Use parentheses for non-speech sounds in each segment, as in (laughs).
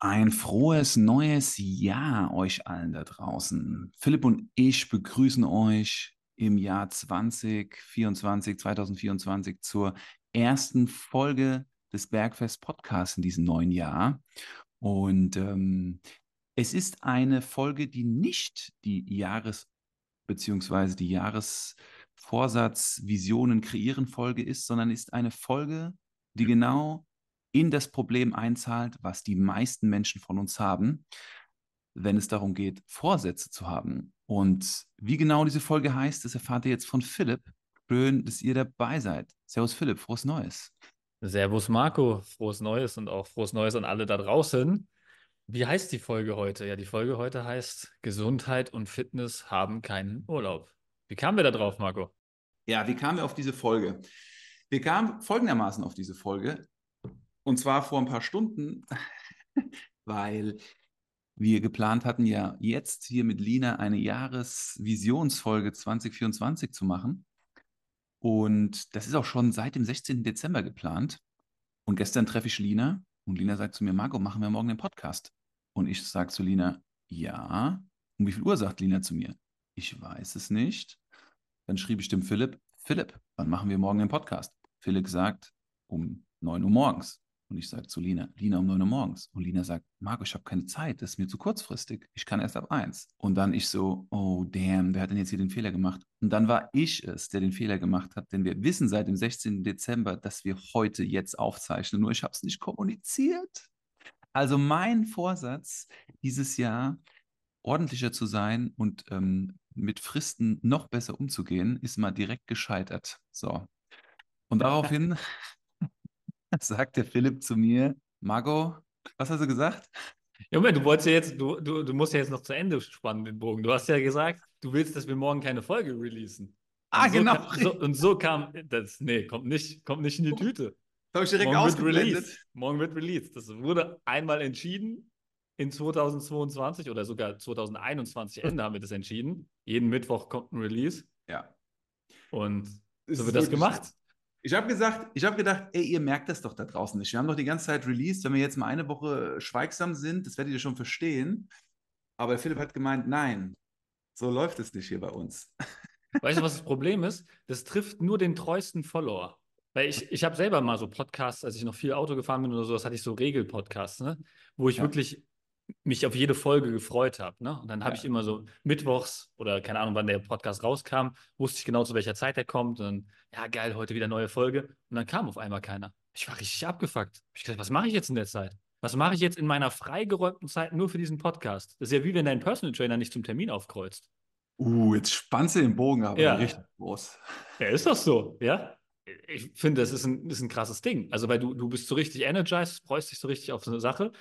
Ein frohes neues Jahr euch allen da draußen. Philipp und ich begrüßen euch im Jahr 2024, 2024 zur ersten Folge des Bergfest Podcasts in diesem neuen Jahr. Und ähm, es ist eine Folge, die nicht die Jahres- bzw. die Jahresvorsatz Visionen kreieren Folge ist, sondern ist eine Folge, die genau in das Problem einzahlt, was die meisten Menschen von uns haben, wenn es darum geht, Vorsätze zu haben. Und wie genau diese Folge heißt, das erfahrt ihr jetzt von Philipp. Schön, dass ihr dabei seid. Servus Philipp, frohes Neues. Servus Marco, frohes Neues und auch frohes Neues an alle da draußen. Wie heißt die Folge heute? Ja, die Folge heute heißt Gesundheit und Fitness haben keinen Urlaub. Wie kamen wir da drauf, Marco? Ja, wie kamen wir auf diese Folge? Wir kamen folgendermaßen auf diese Folge. Und zwar vor ein paar Stunden, (laughs) weil wir geplant hatten, ja jetzt hier mit Lina eine Jahresvisionsfolge 2024 zu machen. Und das ist auch schon seit dem 16. Dezember geplant. Und gestern treffe ich Lina und Lina sagt zu mir, Marco, machen wir morgen den Podcast. Und ich sage zu Lina, ja. Um wie viel Uhr sagt Lina zu mir? Ich weiß es nicht. Dann schrieb ich dem Philipp, Philipp, wann machen wir morgen den Podcast? Philipp sagt, um 9 Uhr morgens. Und ich sage zu Lina, Lina um 9 Uhr morgens. Und Lina sagt, Marco, ich habe keine Zeit, das ist mir zu kurzfristig. Ich kann erst ab 1. Und dann ich so, oh damn, wer hat denn jetzt hier den Fehler gemacht? Und dann war ich es, der den Fehler gemacht hat, denn wir wissen seit dem 16. Dezember, dass wir heute jetzt aufzeichnen, nur ich habe es nicht kommuniziert. Also mein Vorsatz dieses Jahr, ordentlicher zu sein und ähm, mit Fristen noch besser umzugehen, ist mal direkt gescheitert. So. Und daraufhin (laughs) (laughs) sagt der Philipp zu mir, Marco, was hast du gesagt? Junge, du wolltest ja jetzt, du, du, du musst ja jetzt noch zu Ende spannen, den Bogen. Du hast ja gesagt, du willst, dass wir morgen keine Folge releasen. Ah, und so genau. Kam, so, und so kam das, nee, kommt nicht, kommt nicht in die Tüte. Das habe ich direkt morgen wird released. Morgen wird released. Das wurde einmal entschieden in 2022 oder sogar 2021 Ende haben wir das entschieden. Jeden Mittwoch kommt ein Release Ja. und so wird das gemacht. Ich habe gesagt, ich habe gedacht, ey, ihr merkt das doch da draußen nicht. Wir haben doch die ganze Zeit released, wenn wir jetzt mal eine Woche schweigsam sind, das werdet ihr schon verstehen. Aber Philipp hat gemeint, nein, so läuft es nicht hier bei uns. (laughs) Weißt du, was das Problem ist? Das trifft nur den treuesten Follower. Weil ich, ich habe selber mal so Podcasts, als ich noch viel Auto gefahren bin oder so, das hatte ich so Regelpodcasts, ne? wo ich Ja. wirklich mich auf jede Folge gefreut habe. Ne? Und dann habe Ja. ich immer so mittwochs oder keine Ahnung, wann der Podcast rauskam, wusste ich genau, zu welcher Zeit er kommt. Und dann, ja, geil, heute wieder neue Folge. Und dann kam auf einmal keiner. Ich war richtig abgefuckt. Ich dachte, was mache ich jetzt in der Zeit? Was mache ich jetzt in meiner freigeräumten Zeit nur für diesen Podcast? Das ist ja wie wenn dein Personal Trainer nicht zum Termin aufkreuzt. Uh, jetzt spannst du den Bogen aber Ja. richtig groß. Ja, ist doch so, ja. Ich finde, das ist ein, ist ein krasses Ding. Also, weil du, du bist so richtig energized, freust dich so richtig auf so eine Sache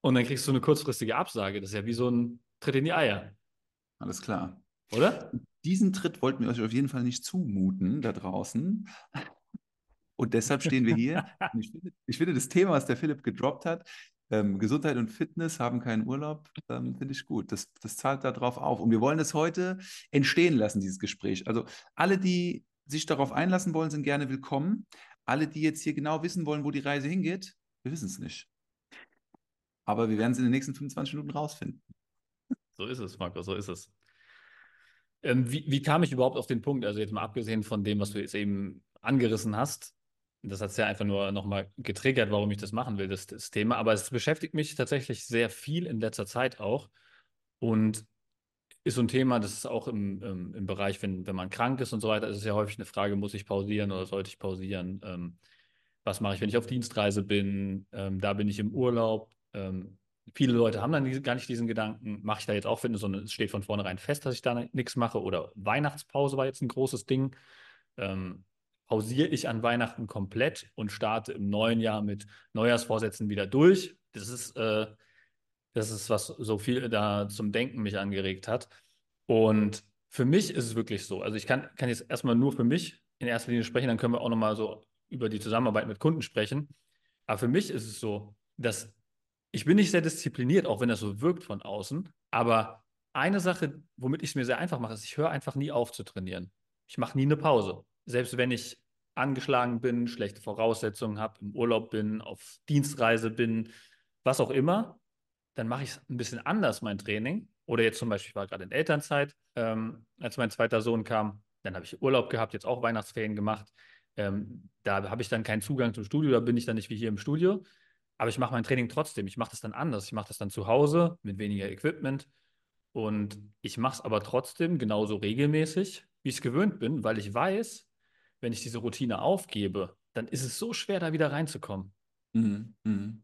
und dann kriegst du eine kurzfristige Absage. Das ist ja wie so ein Tritt in die Eier, Alles klar. oder? Diesen Tritt wollten wir euch auf jeden Fall nicht zumuten da draußen. Und deshalb stehen wir hier. (laughs) Ich, finde, ich finde, das Thema, was der Philipp gedroppt hat, ähm, Gesundheit und Fitness haben keinen Urlaub, ähm, finde ich gut. Das, das zahlt darauf auf. Und wir wollen es heute entstehen lassen, dieses Gespräch. Also alle, die sich darauf einlassen wollen, sind gerne willkommen. Alle, die jetzt hier genau wissen wollen, wo die Reise hingeht, wir wissen es nicht. Aber wir werden es in den nächsten 25 Minuten rausfinden. So ist es, Marco, so ist es. Ähm, wie, wie kam ich überhaupt auf den Punkt? Also, jetzt mal abgesehen von dem, was du jetzt eben angerissen hast. Das hat es ja einfach nur nochmal getriggert, warum ich das machen will, das, das Thema. Aber es beschäftigt mich tatsächlich sehr viel in letzter Zeit auch. Und ist so ein Thema, das ist auch im, im, im Bereich, wenn, wenn man krank ist und so weiter, ist es ja häufig eine Frage, muss ich pausieren oder sollte ich pausieren? Ähm, was mache ich, wenn ich auf Dienstreise bin? Ähm, da bin ich im Urlaub. Ähm, viele Leute haben dann gar nicht diesen Gedanken, mache ich da jetzt auch Fitness, sondern es steht von vornherein fest, dass ich da nichts mache. Oder Weihnachtspause war jetzt ein großes Ding. Ähm, pausiere ich an Weihnachten komplett und starte im neuen Jahr mit Neujahrsvorsätzen wieder durch. Das ist, äh, das ist, was so viel da zum Denken mich angeregt hat. Und für mich ist es wirklich so. Also ich kann, kann jetzt erstmal nur für mich in erster Linie sprechen, dann können wir auch nochmal so über die Zusammenarbeit mit Kunden sprechen. Aber für mich ist es so, dass ich bin nicht sehr diszipliniert, auch wenn das so wirkt von außen. Aber eine Sache, womit ich es mir sehr einfach mache, ist, ich höre einfach nie auf zu trainieren. Ich mache nie eine Pause. Selbst wenn ich angeschlagen bin, schlechte Voraussetzungen habe, im Urlaub bin, auf Dienstreise bin, was auch immer, dann mache ich es ein bisschen anders, mein Training. Oder jetzt zum Beispiel, ich war gerade in Elternzeit, ähm, als mein zweiter Sohn kam. Dann habe ich Urlaub gehabt, jetzt auch Weihnachtsferien gemacht. Ähm, da habe ich dann keinen Zugang zum Studio, da bin ich dann nicht wie hier im Studio. Aber ich mache mein Training trotzdem. Ich mache das dann anders. Ich mache das dann zu Hause mit weniger Equipment. Und ich mache es aber trotzdem genauso regelmäßig, wie ich es gewöhnt bin, weil ich weiß, wenn ich diese Routine aufgebe, dann ist es so schwer, da wieder reinzukommen. Mhm. Mhm.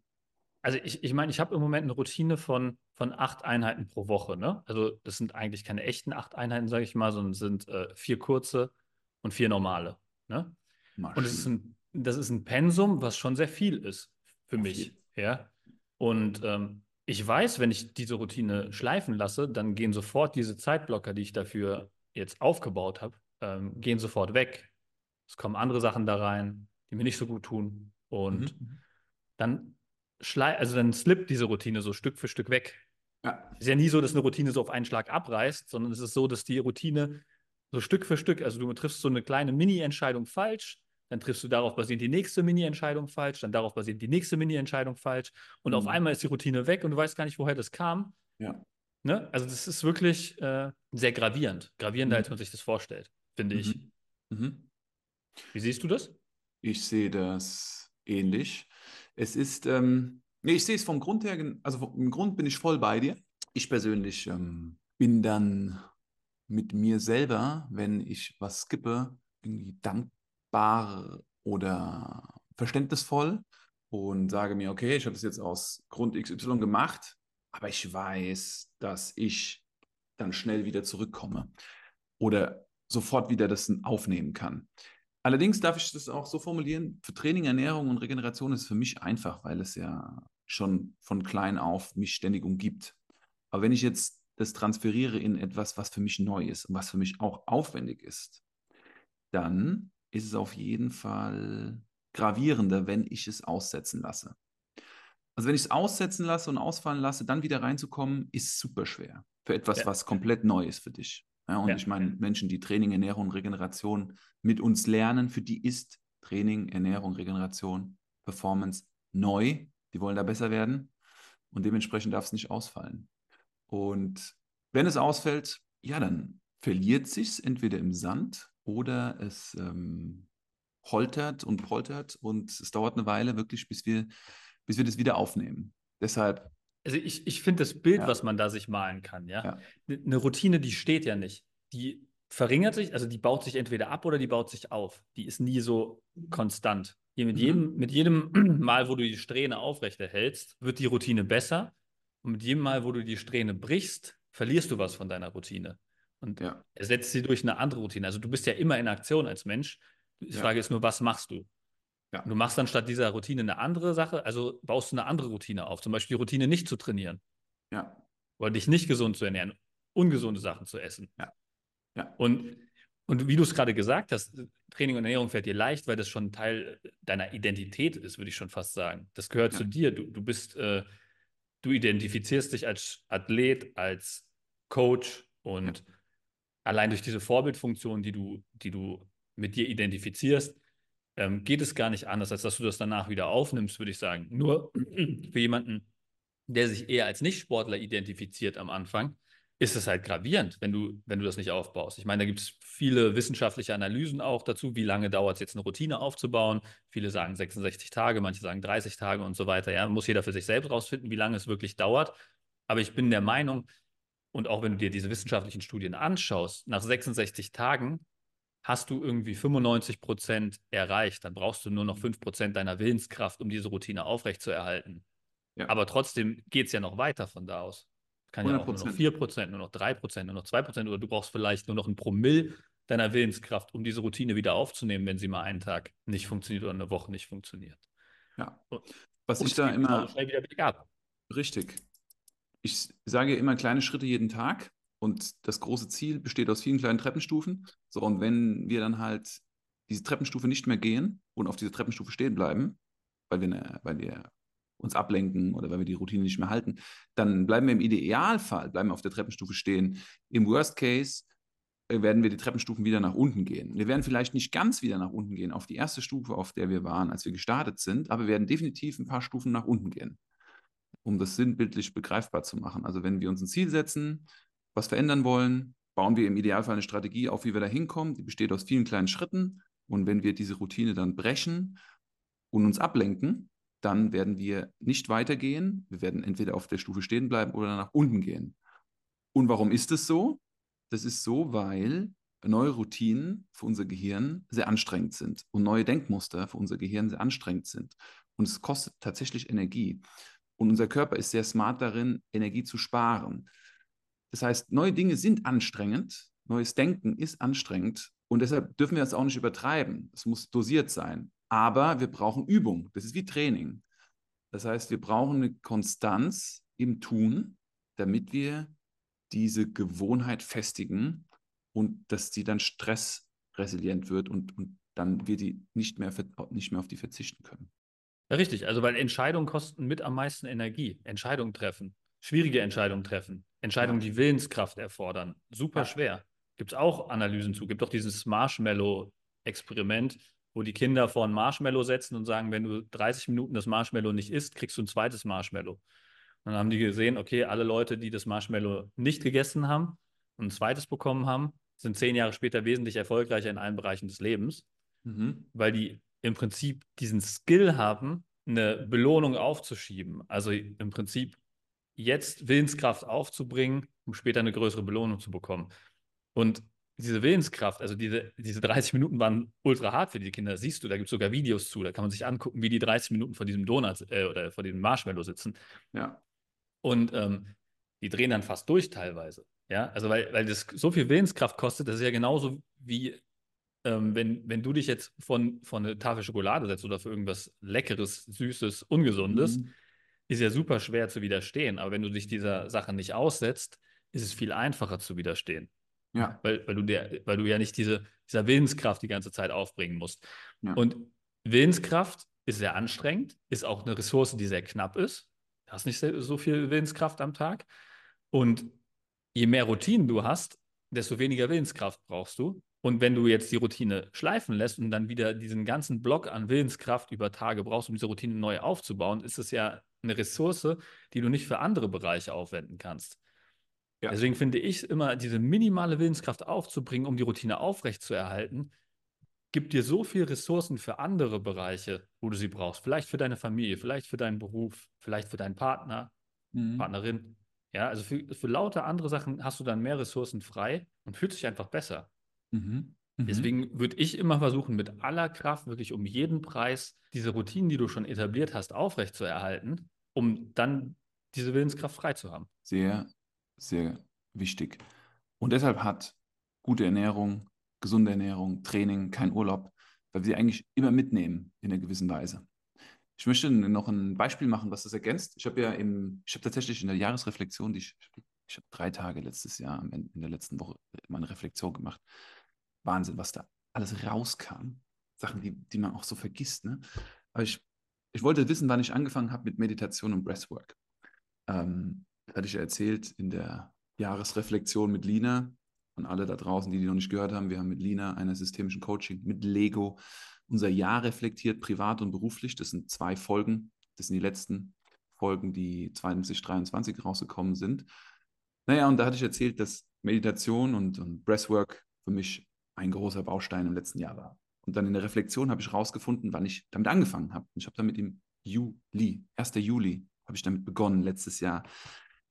Also ich, ich meine, ich habe im Moment eine Routine von, von acht Einheiten pro Woche. Ne? Also das sind eigentlich keine echten acht Einheiten, sage ich mal, sondern es sind äh, vier kurze und vier normale. Ne? Und das ist, ein, das ist ein Pensum, was schon sehr viel ist für mich. Ja. Und ähm, ich weiß, wenn ich diese Routine schleifen lasse, dann gehen sofort diese Zeitblocker, die ich dafür jetzt aufgebaut habe, ähm, gehen sofort weg. Es kommen andere Sachen da rein, die mir nicht so gut tun. Und mhm. dann schlei also dann slippt diese Routine so Stück für Stück weg. Ja. Es ist ja nie so, dass eine Routine so auf einen Schlag abreißt, sondern es ist so, dass die Routine so Stück für Stück, also du triffst so eine kleine Mini-Entscheidung falsch, dann triffst du darauf basierend die nächste Mini-Entscheidung falsch, dann darauf basierend die nächste Mini-Entscheidung falsch und mhm. auf einmal ist die Routine weg und du weißt gar nicht, woher das kam. Ja. Ne? Also das ist wirklich äh, sehr gravierend, gravierender, mhm. als man sich das vorstellt, finde mhm. ich. Mhm. Wie siehst du das? Ich sehe das ähnlich. Es ist, ähm, nee, ich sehe es vom Grund her, also im Grund bin ich voll bei dir. Ich persönlich ähm, bin dann mit mir selber, wenn ich was skippe, irgendwie dankbar dankbar oder verständnisvoll und sage mir, okay, ich habe das jetzt aus Grund XY gemacht, aber ich weiß, dass ich dann schnell wieder zurückkomme oder sofort wieder das aufnehmen kann. Allerdings darf ich das auch so formulieren, für Training, Ernährung und Regeneration ist es für mich einfach, weil es ja schon von klein auf mich ständig umgibt. Aber wenn ich jetzt das transferiere in etwas, was für mich neu ist und was für mich auch aufwendig ist, dann ist es auf jeden Fall gravierender, wenn ich es aussetzen lasse. Also wenn ich es aussetzen lasse und ausfallen lasse, dann wieder reinzukommen, ist super schwer. Für etwas, ja. was komplett neu ist für dich. Ja, und ja. ich meine, Menschen, die Training, Ernährung, Regeneration mit uns lernen, für die ist Training, Ernährung, Regeneration, Performance neu. Die wollen da besser werden. Und dementsprechend darf es nicht ausfallen. Und wenn es ausfällt, ja, dann verliert sich es entweder im Sand oder es ähm, holtert und poltert und es dauert eine Weile wirklich, bis wir, bis wir das wieder aufnehmen. Deshalb. Also ich, ich finde das Bild, ja. was man da sich malen kann, ja? ja. Eine Routine, die steht ja nicht. Die verringert sich, also die baut sich entweder ab oder die baut sich auf. Die ist nie so konstant. Hier mit, mhm. jedem, mit jedem (clears throat) Mal, wo du die Strähne aufrechterhältst, wird die Routine besser. Und mit jedem Mal, wo du die Strähne brichst, verlierst du was von deiner Routine und ja. ersetzt sie durch eine andere Routine. Also du bist ja immer in Aktion als Mensch. Die ja. Frage ist nur, was machst du? Ja. Du machst dann statt dieser Routine eine andere Sache, also baust du eine andere Routine auf. Zum Beispiel die Routine nicht zu trainieren. Ja. Oder dich nicht gesund zu ernähren, ungesunde Sachen zu essen. Ja. ja. Und, und wie du es gerade gesagt hast, Training und Ernährung fällt dir leicht, weil das schon Teil deiner Identität ist, würde ich schon fast sagen. Das gehört ja. zu dir. Du, du bist, äh, du identifizierst dich als Athlet, als Coach und ja allein durch diese Vorbildfunktion, die du, die du mit dir identifizierst, ähm, geht es gar nicht anders, als dass du das danach wieder aufnimmst, würde ich sagen. Nur (clears throat) für jemanden, der sich eher als Nicht-Sportler identifiziert am Anfang, ist es halt gravierend, wenn du, wenn du das nicht aufbaust. Ich meine, da gibt es viele wissenschaftliche Analysen auch dazu, wie lange dauert es jetzt eine Routine aufzubauen. Viele sagen 66 Tage, manche sagen 30 Tage und so weiter. Ja, muss jeder für sich selbst rausfinden, wie lange es wirklich dauert. Aber ich bin der Meinung, und auch wenn du dir diese wissenschaftlichen Studien anschaust, nach 66 Tagen hast du irgendwie 95 Prozent erreicht. Dann brauchst du nur noch 5 Prozent deiner Willenskraft, um diese Routine aufrechtzuerhalten. Ja. Aber trotzdem geht es ja noch weiter von da aus. Kann 100%. ja auch nur noch 4 Prozent, nur noch 3 Prozent, nur noch 2 Prozent oder du brauchst vielleicht nur noch ein Promille deiner Willenskraft, um diese Routine wieder aufzunehmen, wenn sie mal einen Tag nicht funktioniert oder eine Woche nicht funktioniert. Ja. Was und ich da immer. Schnell wieder bergab. Richtig ich sage immer kleine Schritte jeden Tag und das große Ziel besteht aus vielen kleinen Treppenstufen. So, und wenn wir dann halt diese Treppenstufe nicht mehr gehen und auf dieser Treppenstufe stehen bleiben, weil wir, ne, weil wir uns ablenken oder weil wir die Routine nicht mehr halten, dann bleiben wir im Idealfall, bleiben wir auf der Treppenstufe stehen. Im Worst Case äh, werden wir die Treppenstufen wieder nach unten gehen. Wir werden vielleicht nicht ganz wieder nach unten gehen auf die erste Stufe, auf der wir waren, als wir gestartet sind, aber wir werden definitiv ein paar Stufen nach unten gehen. Um das sinnbildlich begreifbar zu machen. Also wenn wir uns ein Ziel setzen, was verändern wollen, bauen wir im Idealfall eine Strategie auf, wie wir da hinkommen. Die besteht aus vielen kleinen Schritten. Und wenn wir diese Routine dann brechen und uns ablenken, dann werden wir nicht weitergehen. Wir werden entweder auf der Stufe stehen bleiben oder nach unten gehen. Und warum ist es so? Das ist so, weil neue Routinen für unser Gehirn sehr anstrengend sind und neue Denkmuster für unser Gehirn sehr anstrengend sind. Und es kostet tatsächlich Energie. Und unser Körper ist sehr smart darin, Energie zu sparen. Das heißt, neue Dinge sind anstrengend, neues Denken ist anstrengend und deshalb dürfen wir das auch nicht übertreiben. Es muss dosiert sein. Aber wir brauchen Übung. Das ist wie Training. Das heißt, wir brauchen eine Konstanz im Tun, damit wir diese Gewohnheit festigen und dass die dann stressresilient wird und, und dann wir die nicht mehr, nicht mehr auf die verzichten können. Ja, richtig. Also, weil Entscheidungen kosten mit am meisten Energie. Entscheidungen treffen, schwierige Entscheidungen treffen, Entscheidungen, die Willenskraft erfordern. Super schwer. Gibt es auch Analysen zu. Gibt auch dieses Marshmallow-Experiment, wo die Kinder vor ein Marshmallow setzen und sagen, wenn du 30 Minuten das Marshmallow nicht isst, kriegst du ein zweites Marshmallow. Und dann haben die gesehen, okay, alle Leute, die das Marshmallow nicht gegessen haben und ein zweites bekommen haben, sind zehn Jahre später wesentlich erfolgreicher in allen Bereichen des Lebens, mhm. weil die im Prinzip diesen Skill haben, eine Belohnung aufzuschieben. Also im Prinzip jetzt Willenskraft aufzubringen, um später eine größere Belohnung zu bekommen. Und diese Willenskraft, also diese, diese 30 Minuten waren ultra hart für die Kinder. Das siehst du, da gibt es sogar Videos zu. Da kann man sich angucken, wie die 30 Minuten vor diesem Donut äh, oder vor diesem Marshmallow sitzen. Ja. Und ähm, die drehen dann fast durch teilweise. Ja, also weil, weil das so viel Willenskraft kostet, das ist ja genauso wie ähm, wenn, wenn du dich jetzt von, von eine Tafel Schokolade setzt oder für irgendwas Leckeres, Süßes, Ungesundes, mhm. ist ja super schwer zu widerstehen. Aber wenn du dich dieser Sache nicht aussetzt, ist es viel einfacher zu widerstehen. Ja. Weil, weil, du, der, weil du ja nicht diese, dieser Willenskraft die ganze Zeit aufbringen musst. Ja. Und Willenskraft ist sehr anstrengend, ist auch eine Ressource, die sehr knapp ist. Du hast nicht so viel Willenskraft am Tag. Und je mehr Routinen du hast, desto weniger Willenskraft brauchst du. Und wenn du jetzt die Routine schleifen lässt und dann wieder diesen ganzen Block an Willenskraft über Tage brauchst, um diese Routine neu aufzubauen, ist es ja eine Ressource, die du nicht für andere Bereiche aufwenden kannst. Ja. Deswegen finde ich immer, diese minimale Willenskraft aufzubringen, um die Routine aufrechtzuerhalten, gibt dir so viel Ressourcen für andere Bereiche, wo du sie brauchst. Vielleicht für deine Familie, vielleicht für deinen Beruf, vielleicht für deinen Partner, mhm. Partnerin. Ja, also für, für lauter andere Sachen hast du dann mehr Ressourcen frei und fühlt sich einfach besser. Mhm. Mhm. Deswegen würde ich immer versuchen, mit aller Kraft, wirklich um jeden Preis, diese Routinen, die du schon etabliert hast, aufrechtzuerhalten, um dann diese Willenskraft frei zu haben. Sehr, sehr wichtig. Und deshalb hat gute Ernährung, gesunde Ernährung, Training, kein Urlaub, weil wir sie eigentlich immer mitnehmen in einer gewissen Weise. Ich möchte noch ein Beispiel machen, was das ergänzt. Ich habe ja im, ich habe tatsächlich in der Jahresreflexion, die ich, ich habe drei Tage letztes Jahr in der letzten Woche meine Reflexion gemacht. Wahnsinn, was da alles rauskam. Sachen, die, die man auch so vergisst. Ne? Aber ich, ich wollte wissen, wann ich angefangen habe mit Meditation und Breathwork. Ähm, das hatte ich ja erzählt in der Jahresreflexion mit Lina und alle da draußen, die die noch nicht gehört haben. Wir haben mit Lina einer systemischen Coaching, mit Lego unser Jahr reflektiert, privat und beruflich. Das sind zwei Folgen. Das sind die letzten Folgen, die 2023 rausgekommen sind. Naja, und da hatte ich erzählt, dass Meditation und, und Breathwork für mich ein großer Baustein im letzten Jahr war. Und dann in der Reflexion habe ich herausgefunden, wann ich damit angefangen habe. Und ich habe damit im Juli, 1. Juli, habe ich damit begonnen letztes Jahr.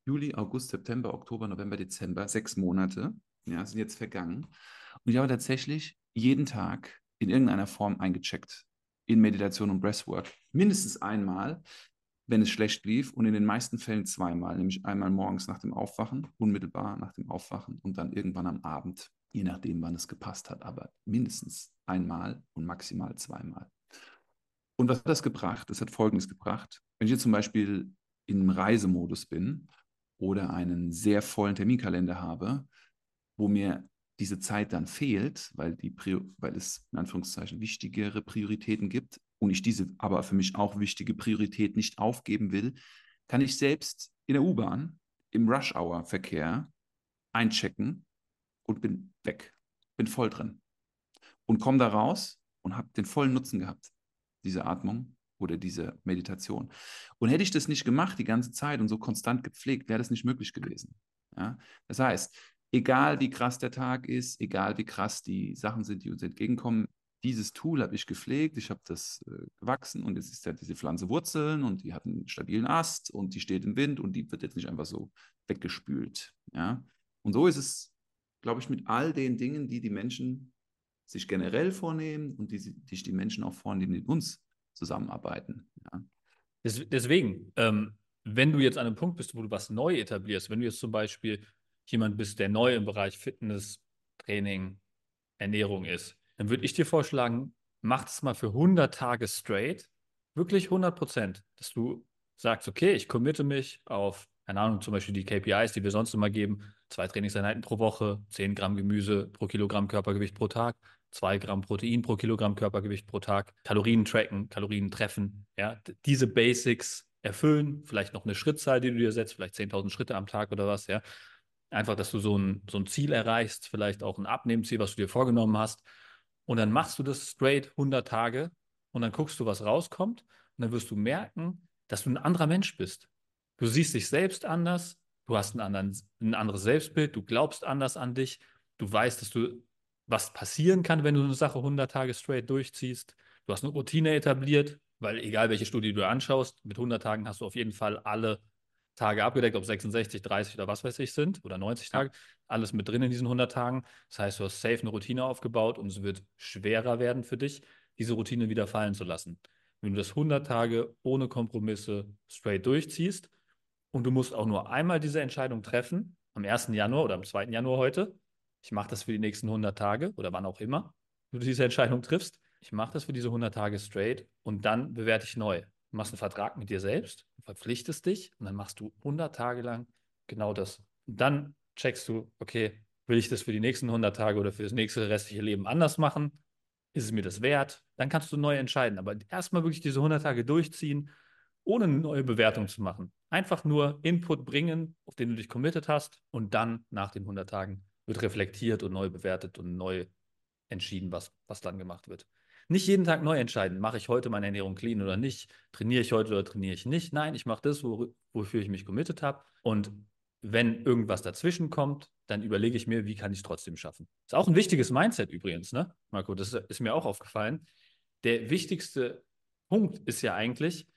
Juli, August, September, Oktober, November, Dezember, sechs Monate, ja, sind jetzt vergangen. Und ich habe tatsächlich jeden Tag in irgendeiner Form eingecheckt in Meditation und Breathwork. Mindestens einmal, wenn es schlecht lief und in den meisten Fällen zweimal, nämlich einmal morgens nach dem Aufwachen, unmittelbar nach dem Aufwachen und dann irgendwann am Abend, je nachdem, wann es gepasst hat, aber mindestens einmal und maximal zweimal. Und was hat das gebracht? Das hat Folgendes gebracht. Wenn ich jetzt zum Beispiel im Reisemodus bin oder einen sehr vollen Terminkalender habe, wo mir diese Zeit dann fehlt, weil, die, weil es in Anführungszeichen wichtigere Prioritäten gibt und ich diese aber für mich auch wichtige Priorität nicht aufgeben will, kann ich selbst in der U-Bahn im Rush-Hour-Verkehr einchecken und bin weg, bin voll drin und komme da raus und habe den vollen Nutzen gehabt, diese Atmung oder diese Meditation. Und hätte ich das nicht gemacht die ganze Zeit und so konstant gepflegt, wäre das nicht möglich gewesen. Ja? Das heißt, egal wie krass der Tag ist, egal wie krass die Sachen sind, die uns entgegenkommen, dieses Tool habe ich gepflegt, ich habe das äh, gewachsen und jetzt ist ja diese Pflanze Wurzeln und die hat einen stabilen Ast und die steht im Wind und die wird jetzt nicht einfach so weggespült. Ja? Und so ist es, glaube ich, mit all den Dingen, die die Menschen sich generell vornehmen und die, sich die Menschen auch vornehmen, die mit uns zusammenarbeiten. Ja. Deswegen, ähm, wenn du jetzt an einem Punkt bist, wo du was neu etablierst, wenn du jetzt zum Beispiel jemand bist, der neu im Bereich Fitness, Training, Ernährung ist, dann würde ich dir vorschlagen, mach es mal für 100 Tage straight, wirklich 100 Prozent, dass du sagst, okay, ich committe mich auf, keine Ahnung, zum Beispiel die KPIs, die wir sonst immer geben, zwei Trainingseinheiten pro Woche, 10 Gramm Gemüse pro Kilogramm Körpergewicht pro Tag, 2 Gramm Protein pro Kilogramm Körpergewicht pro Tag, Kalorien tracken, Kalorien treffen, ja, diese Basics erfüllen, vielleicht noch eine Schrittzahl, die du dir setzt, vielleicht 10.000 Schritte am Tag oder was, ja. Einfach, dass du so ein, so ein Ziel erreichst, vielleicht auch ein Abnehmziel, was du dir vorgenommen hast. Und dann machst du das straight 100 Tage und dann guckst du, was rauskommt. Und dann wirst du merken, dass du ein anderer Mensch bist. Du siehst dich selbst anders, du hast anderen, ein anderes Selbstbild, du glaubst anders an dich, du weißt, dass du was passieren kann, wenn du eine Sache 100 Tage straight durchziehst. Du hast eine Routine etabliert, weil egal welche Studie du anschaust, mit 100 Tagen hast du auf jeden Fall alle Tage abgedeckt, ob 66, 30 oder was weiß ich sind oder 90 Tage, alles mit drin in diesen 100 Tagen. Das heißt, du hast safe eine Routine aufgebaut und es wird schwerer werden für dich, diese Routine wieder fallen zu lassen. Wenn du das 100 Tage ohne Kompromisse straight durchziehst und du musst auch nur einmal diese Entscheidung treffen, am 1. Januar oder am 2. Januar heute, ich mache das für die nächsten 100 Tage oder wann auch immer du diese Entscheidung triffst, ich mache das für diese 100 Tage straight und dann bewerte ich neu. Du machst einen Vertrag mit dir selbst, verpflichtest dich und dann machst du 100 Tage lang genau das. Und dann checkst du, okay, will ich das für die nächsten 100 Tage oder für das nächste restliche Leben anders machen? Ist es mir das wert? Dann kannst du neu entscheiden. Aber erstmal wirklich diese 100 Tage durchziehen, ohne eine neue Bewertung zu machen. Einfach nur Input bringen, auf den du dich committed hast und dann nach den 100 Tagen wird reflektiert und neu bewertet und neu entschieden, was, was dann gemacht wird. Nicht jeden Tag neu entscheiden, mache ich heute meine Ernährung clean oder nicht, trainiere ich heute oder trainiere ich nicht. Nein, ich mache das, wo, wofür ich mich committed habe. Und wenn irgendwas dazwischen kommt, dann überlege ich mir, wie kann ich es trotzdem schaffen. Ist auch ein wichtiges Mindset übrigens, ne, Marco? Das ist mir auch aufgefallen. Der wichtigste Punkt ist ja eigentlich,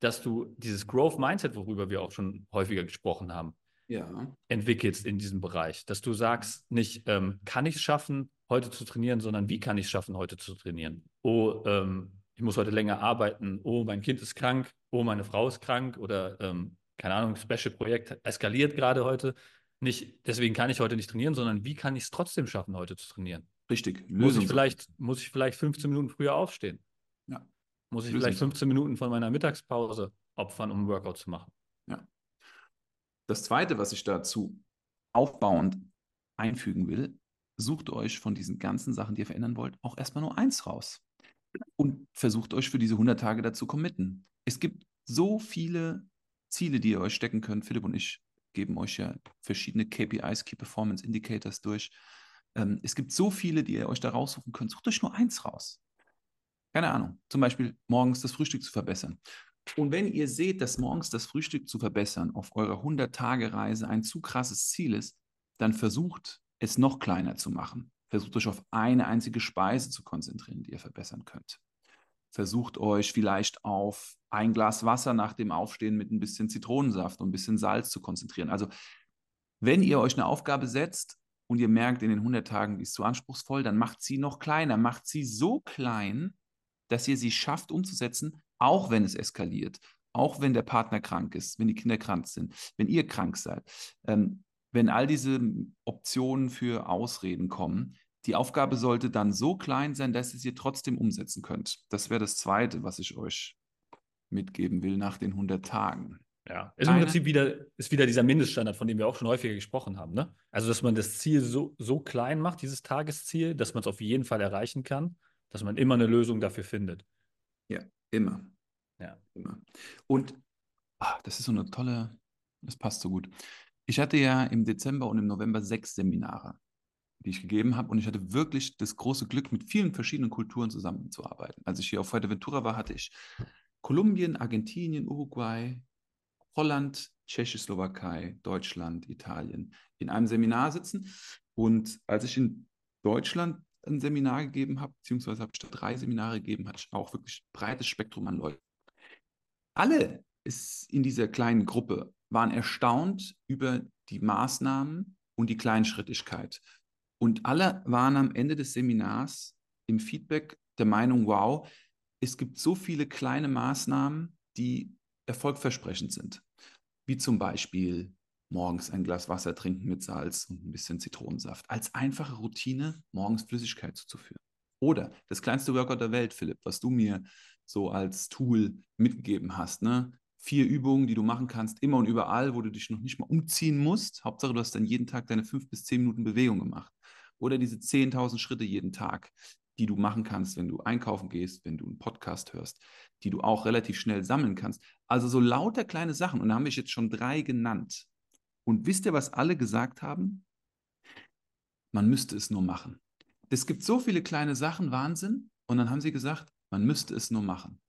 dass du dieses Growth Mindset, worüber wir auch schon häufiger gesprochen haben, ja. entwickelst in diesem Bereich. Dass du sagst, nicht ähm, kann ich es schaffen, heute zu trainieren, sondern wie kann ich es schaffen, heute zu trainieren? Oh, ähm, ich muss heute länger arbeiten. Oh, mein Kind ist krank. Oh, meine Frau ist krank. Oder, ähm, keine Ahnung, Special-Projekt eskaliert gerade heute. Nicht, deswegen kann ich heute nicht trainieren, sondern wie kann ich es trotzdem schaffen, heute zu trainieren? Richtig. Muss ich, vielleicht, muss ich vielleicht 15 Minuten früher aufstehen? Muss ich vielleicht 15 Minuten von meiner Mittagspause opfern, um ein Workout zu machen? Ja. Das Zweite, was ich dazu aufbauend einfügen will, sucht euch von diesen ganzen Sachen, die ihr verändern wollt, auch erstmal nur eins raus. Und versucht euch für diese 100 Tage dazu committen. Es gibt so viele Ziele, die ihr euch stecken könnt. Philipp und ich geben euch ja verschiedene KPIs, Key Performance Indicators durch. Ähm, es gibt so viele, die ihr euch da raussuchen könnt. Sucht euch nur eins raus. Keine Ahnung. Zum Beispiel morgens das Frühstück zu verbessern. Und wenn ihr seht, dass morgens das Frühstück zu verbessern auf eurer 100-Tage-Reise ein zu krasses Ziel ist, dann versucht es noch kleiner zu machen. Versucht euch auf eine einzige Speise zu konzentrieren, die ihr verbessern könnt. Versucht euch vielleicht auf ein Glas Wasser nach dem Aufstehen mit ein bisschen Zitronensaft und ein bisschen Salz zu konzentrieren. Also wenn ihr euch eine Aufgabe setzt und ihr merkt in den 100 Tagen, die ist zu anspruchsvoll, dann macht sie noch kleiner. Macht sie so klein, dass ihr sie schafft umzusetzen, auch wenn es eskaliert, auch wenn der Partner krank ist, wenn die Kinder krank sind, wenn ihr krank seid. Ähm, wenn all diese Optionen für Ausreden kommen, die Aufgabe sollte dann so klein sein, dass ihr sie trotzdem umsetzen könnt. Das wäre das Zweite, was ich euch mitgeben will nach den 100 Tagen. Ja, ist im Prinzip wieder, ist wieder dieser Mindeststandard, von dem wir auch schon häufiger gesprochen haben. Ne? Also, dass man das Ziel so, so klein macht, dieses Tagesziel, dass man es auf jeden Fall erreichen kann, dass man immer eine Lösung dafür findet. Ja, immer. Ja. Immer. Und ach, das ist so eine tolle, das passt so gut. Ich hatte ja im Dezember und im November sechs Seminare, die ich gegeben habe. Und ich hatte wirklich das große Glück, mit vielen verschiedenen Kulturen zusammenzuarbeiten. Als ich hier auf Fuerteventura war, hatte ich Kolumbien, Argentinien, Uruguay, Holland, Tschechoslowakei, Deutschland, Italien in einem Seminar sitzen. Und als ich in Deutschland ein Seminar gegeben habe, beziehungsweise habe ich drei Seminare gegeben, hatte ich auch wirklich ein breites Spektrum an Leuten. Alle ist in dieser kleinen Gruppe waren erstaunt über die Maßnahmen und die Kleinschrittigkeit. Und alle waren am Ende des Seminars im Feedback der Meinung, wow, es gibt so viele kleine Maßnahmen, die erfolgversprechend sind. Wie zum Beispiel morgens ein Glas Wasser trinken mit Salz und ein bisschen Zitronensaft. Als einfache Routine, morgens Flüssigkeit zuzuführen. Oder das kleinste Workout der Welt, Philipp, was du mir so als Tool mitgegeben hast. Ne? Vier Übungen, die du machen kannst, immer und überall, wo du dich noch nicht mal umziehen musst. Hauptsache, du hast dann jeden Tag deine fünf bis zehn Minuten Bewegung gemacht. Oder diese 10.000 Schritte jeden Tag, die du machen kannst, wenn du einkaufen gehst, wenn du einen Podcast hörst, die du auch relativ schnell sammeln kannst. Also so lauter kleine Sachen. Und da haben wir jetzt schon drei genannt. Und wisst ihr, was alle gesagt haben? Man müsste es nur machen. Es gibt so viele kleine Sachen, Wahnsinn. Und dann haben sie gesagt, man müsste es nur machen.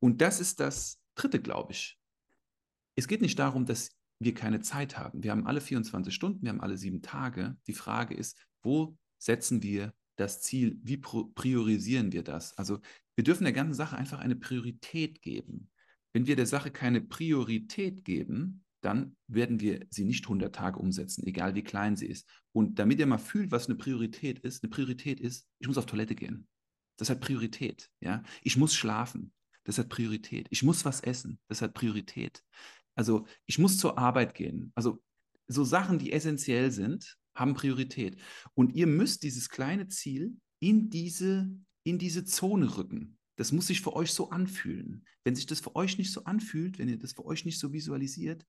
Und das ist das Dritte, glaube ich. Es geht nicht darum, dass wir keine Zeit haben. Wir haben alle 24 Stunden, wir haben alle sieben Tage. Die Frage ist, wo setzen wir das Ziel? Wie priorisieren wir das? Also wir dürfen der ganzen Sache einfach eine Priorität geben. Wenn wir der Sache keine Priorität geben, dann werden wir sie nicht 100 Tage umsetzen, egal wie klein sie ist. Und damit ihr mal fühlt, was eine Priorität ist, eine Priorität ist, ich muss auf Toilette gehen. Das hat Priorität. Ja? Ich muss schlafen. Das hat Priorität. Ich muss was essen. Das hat Priorität. Also ich muss zur Arbeit gehen. Also so Sachen, die essentiell sind, haben Priorität. Und ihr müsst dieses kleine Ziel in diese, in diese Zone rücken. Das muss sich für euch so anfühlen. Wenn sich das für euch nicht so anfühlt, wenn ihr das für euch nicht so visualisiert,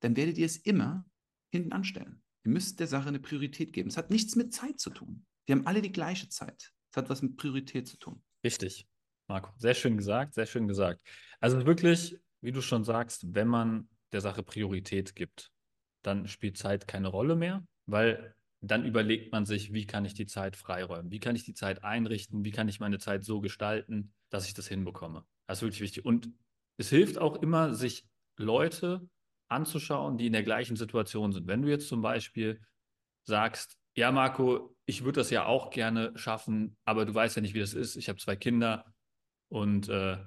dann werdet ihr es immer hinten anstellen. Ihr müsst der Sache eine Priorität geben. Es hat nichts mit Zeit zu tun. Wir haben alle die gleiche Zeit. Es hat was mit Priorität zu tun. Richtig, Marco. Sehr schön gesagt, sehr schön gesagt. Also wirklich, wie du schon sagst, wenn man der Sache Priorität gibt, dann spielt Zeit keine Rolle mehr, weil dann überlegt man sich, wie kann ich die Zeit freiräumen? Wie kann ich die Zeit einrichten? Wie kann ich meine Zeit so gestalten, dass ich das hinbekomme? Das ist wirklich wichtig. Und es hilft auch immer, sich Leute anzuschauen, die in der gleichen Situation sind. Wenn du jetzt zum Beispiel sagst, ja, Marco, ich würde das ja auch gerne schaffen, aber du weißt ja nicht, wie das ist. Ich habe zwei Kinder und äh,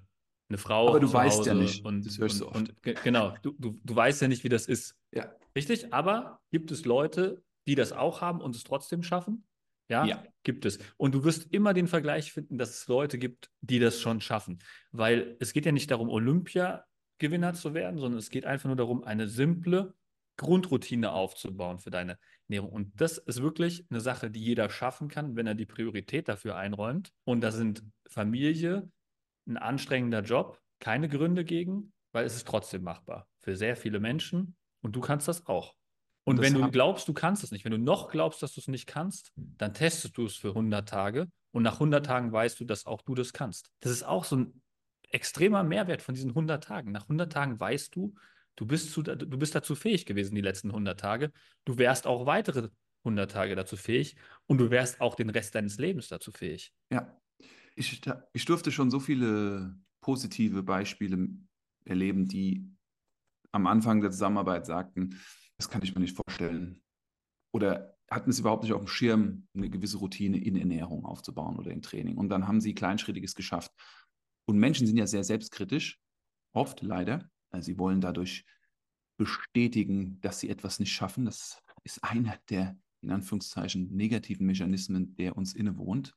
eine Frau. Aber du weißt Hause ja nicht. Und, das hörst und, du oft. Und, genau, du, du, du weißt ja nicht, wie das ist. Ja. Richtig? Aber gibt es Leute, die das auch haben und es trotzdem schaffen? Ja, ja, gibt es. Und du wirst immer den Vergleich finden, dass es Leute gibt, die das schon schaffen. Weil es geht ja nicht darum, Olympiagewinner zu werden, sondern es geht einfach nur darum, eine simple Grundroutine aufzubauen für deine Ernährung. Und das ist wirklich eine Sache, die jeder schaffen kann, wenn er die Priorität dafür einräumt. Und da sind Familie, ein anstrengender Job, keine Gründe gegen, weil es ist trotzdem machbar für sehr viele Menschen und du kannst das auch. Und, und wenn du glaubst, du kannst es nicht, wenn du noch glaubst, dass du es nicht kannst, dann testest du es für 100 Tage und nach 100 Tagen weißt du, dass auch du das kannst. Das ist auch so ein extremer Mehrwert von diesen 100 Tagen. Nach 100 Tagen weißt du, du bist, zu, du bist dazu fähig gewesen, die letzten 100 Tage. Du wärst auch weitere 100 Tage dazu fähig und du wärst auch den Rest deines Lebens dazu fähig. Ja, ich, ich durfte schon so viele positive Beispiele erleben, die am Anfang der Zusammenarbeit sagten, das kann ich mir nicht vorstellen. Oder hatten es überhaupt nicht auf dem Schirm, eine gewisse Routine in Ernährung aufzubauen oder im Training. Und dann haben sie Kleinschrittiges geschafft. Und Menschen sind ja sehr selbstkritisch, oft leider. Also sie wollen dadurch bestätigen, dass sie etwas nicht schaffen. Das ist einer der, in Anführungszeichen, negativen Mechanismen, der uns innewohnt.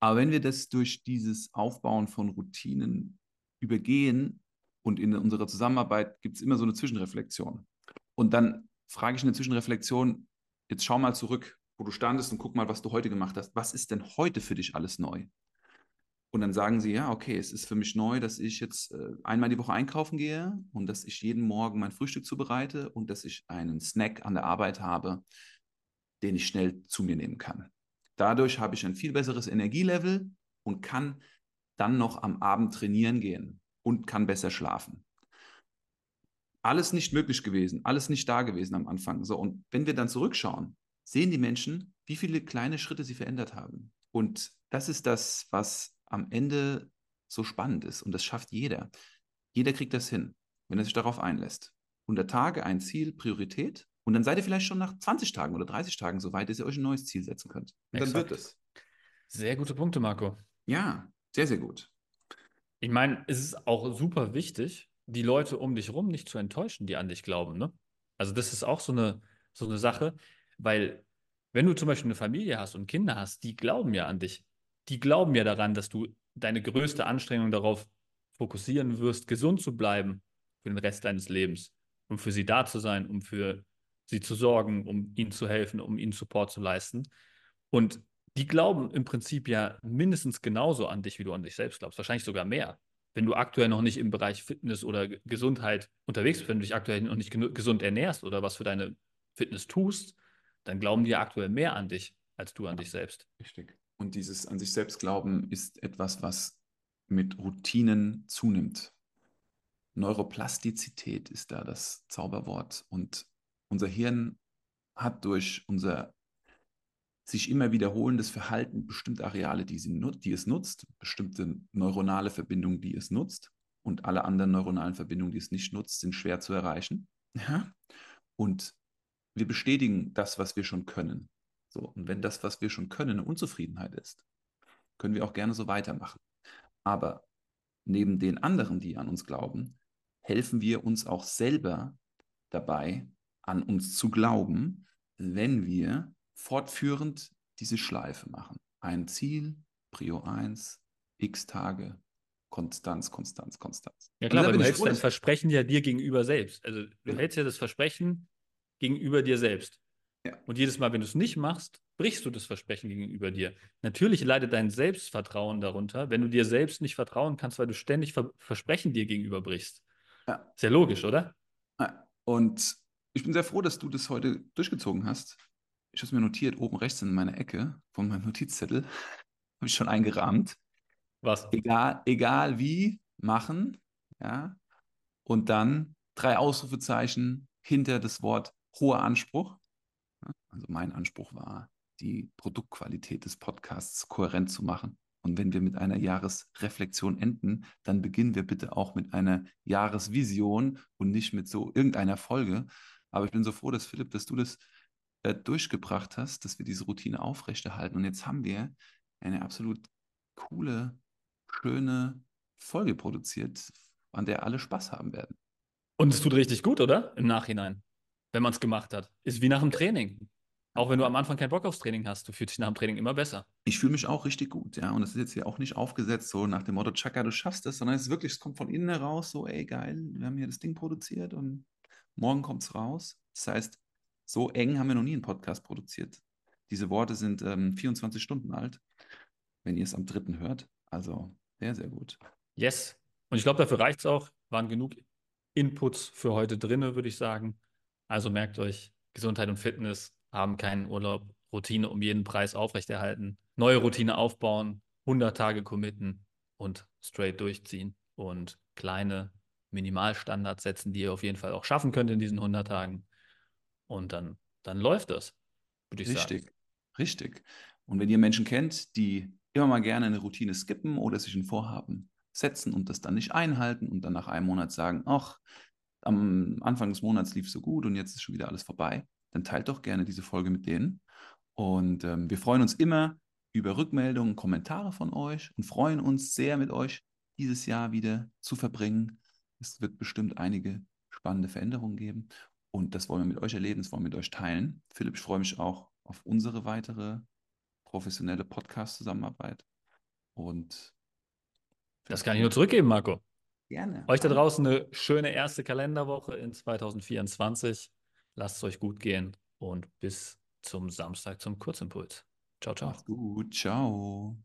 Aber wenn wir das durch dieses Aufbauen von Routinen übergehen und in unserer Zusammenarbeit gibt es immer so eine Zwischenreflexion. Und dann frage ich eine Zwischenreflexion, jetzt schau mal zurück, wo du standest und guck mal, was du heute gemacht hast. Was ist denn heute für dich alles neu? Und dann sagen sie, ja, okay, es ist für mich neu, dass ich jetzt äh, einmal die Woche einkaufen gehe und dass ich jeden Morgen mein Frühstück zubereite und dass ich einen Snack an der Arbeit habe, den ich schnell zu mir nehmen kann. Dadurch habe ich ein viel besseres Energielevel und kann dann noch am Abend trainieren gehen und kann besser schlafen. Alles nicht möglich gewesen, alles nicht da gewesen am Anfang. So, und wenn wir dann zurückschauen, sehen die Menschen, wie viele kleine Schritte sie verändert haben. Und das ist das, was am Ende so spannend ist und das schafft jeder. Jeder kriegt das hin, wenn er sich darauf einlässt. 100 Tage, ein Ziel, Priorität und dann seid ihr vielleicht schon nach 20 Tagen oder 30 Tagen so weit, dass ihr euch ein neues Ziel setzen könnt. Und Exakt. dann wird es. Sehr gute Punkte, Marco. Ja, sehr, sehr gut. Ich meine, es ist auch super wichtig, die Leute um dich rum nicht zu enttäuschen, die an dich glauben. Ne? Also das ist auch so eine, so eine Sache, weil wenn du zum Beispiel eine Familie hast und Kinder hast, die glauben ja an dich. Die glauben ja daran, dass du deine größte Anstrengung darauf fokussieren wirst, gesund zu bleiben für den Rest deines Lebens, um für sie da zu sein, um für sie zu sorgen, um ihnen zu helfen, um ihnen Support zu leisten. Und die glauben im Prinzip ja mindestens genauso an dich, wie du an dich selbst glaubst, wahrscheinlich sogar mehr. Wenn du aktuell noch nicht im Bereich Fitness oder Gesundheit unterwegs bist, wenn du dich aktuell noch nicht gesund ernährst oder was für deine Fitness tust, dann glauben die ja aktuell mehr an dich als du an dich selbst. Richtig. Und dieses an sich selbst glauben ist etwas, was mit Routinen zunimmt. Neuroplastizität ist da das Zauberwort. Und unser Hirn hat durch unser sich immer wiederholendes Verhalten bestimmte Areale, die, sie, die es nutzt, bestimmte neuronale Verbindungen, die es nutzt. Und alle anderen neuronalen Verbindungen, die es nicht nutzt, sind schwer zu erreichen. Und wir bestätigen das, was wir schon können. So, und wenn das, was wir schon können, eine Unzufriedenheit ist, können wir auch gerne so weitermachen. Aber neben den anderen, die an uns glauben, helfen wir uns auch selber dabei, an uns zu glauben, wenn wir fortführend diese Schleife machen. Ein Ziel, Prio 1, x Tage, Konstanz, Konstanz, Konstanz. Ja klar, aber du hältst dein Versprechen ja dir gegenüber selbst. Also du ja. hältst ja das Versprechen gegenüber dir selbst. Ja. Und jedes Mal, wenn du es nicht machst, brichst du das Versprechen gegenüber dir. Natürlich leidet dein Selbstvertrauen darunter, wenn du dir selbst nicht vertrauen kannst, weil du ständig Ver Versprechen dir gegenüber brichst. Ja. Ja logisch, oder? Ja. Und ich bin sehr froh, dass du das heute durchgezogen hast. Ich habe es mir notiert, oben rechts in meiner Ecke von meinem Notizzettel. (laughs) habe ich schon eingerahmt. Was? Egal, egal wie, machen. Ja. Und dann drei Ausrufezeichen hinter das Wort hoher Anspruch. Also mein Anspruch war, die Produktqualität des Podcasts kohärent zu machen. Und wenn wir mit einer Jahresreflexion enden, dann beginnen wir bitte auch mit einer Jahresvision und nicht mit so irgendeiner Folge. Aber ich bin so froh, dass Philipp, dass du das äh, durchgebracht hast, dass wir diese Routine aufrechterhalten. Und jetzt haben wir eine absolut coole, schöne Folge produziert, an der alle Spaß haben werden. Und es tut richtig gut, oder? Im Nachhinein, wenn man es gemacht hat. Ist wie nach dem Training. Auch wenn du am Anfang keinen Bock aufs Training hast, du fühlst dich nach dem Training immer besser. Ich fühle mich auch richtig gut, ja. Und das ist jetzt hier auch nicht aufgesetzt, so nach dem Motto, Chaka, du schaffst es, sondern es ist wirklich, es kommt von innen heraus, so, ey, geil, wir haben hier das Ding produziert und morgen kommt es raus. Das heißt, so eng haben wir noch nie einen Podcast produziert. Diese Worte sind ähm, 24 Stunden alt, wenn ihr es am dritten hört. Also sehr, sehr gut. Yes. Und ich glaube, dafür reicht es auch. Waren genug Inputs für heute drin, würde ich sagen. Also merkt euch, Gesundheit und Fitness haben keinen Urlaub, Routine um jeden Preis aufrechterhalten, neue Routine aufbauen, 100 Tage committen und straight durchziehen und kleine Minimalstandards setzen, die ihr auf jeden Fall auch schaffen könnt in diesen 100 Tagen. Und dann, dann läuft das, würde ich richtig, sagen. Richtig, richtig. Und wenn ihr Menschen kennt, die immer mal gerne eine Routine skippen oder sich ein Vorhaben setzen und das dann nicht einhalten und dann nach einem Monat sagen, ach, am Anfang des Monats lief es so gut und jetzt ist schon wieder alles vorbei, dann teilt doch gerne diese Folge mit denen. Und ähm, wir freuen uns immer über Rückmeldungen, Kommentare von euch und freuen uns sehr mit euch dieses Jahr wieder zu verbringen. Es wird bestimmt einige spannende Veränderungen geben. Und das wollen wir mit euch erleben, das wollen wir mit euch teilen. Philipp, ich freue mich auch auf unsere weitere professionelle Podcast-Zusammenarbeit. Und das kann ich nur zurückgeben, Marco. Gerne. Euch da draußen eine schöne erste Kalenderwoche in 2024. Lasst es euch gut gehen und bis zum Samstag zum Kurzimpuls. Ciao, ciao. Macht's gut. Ciao.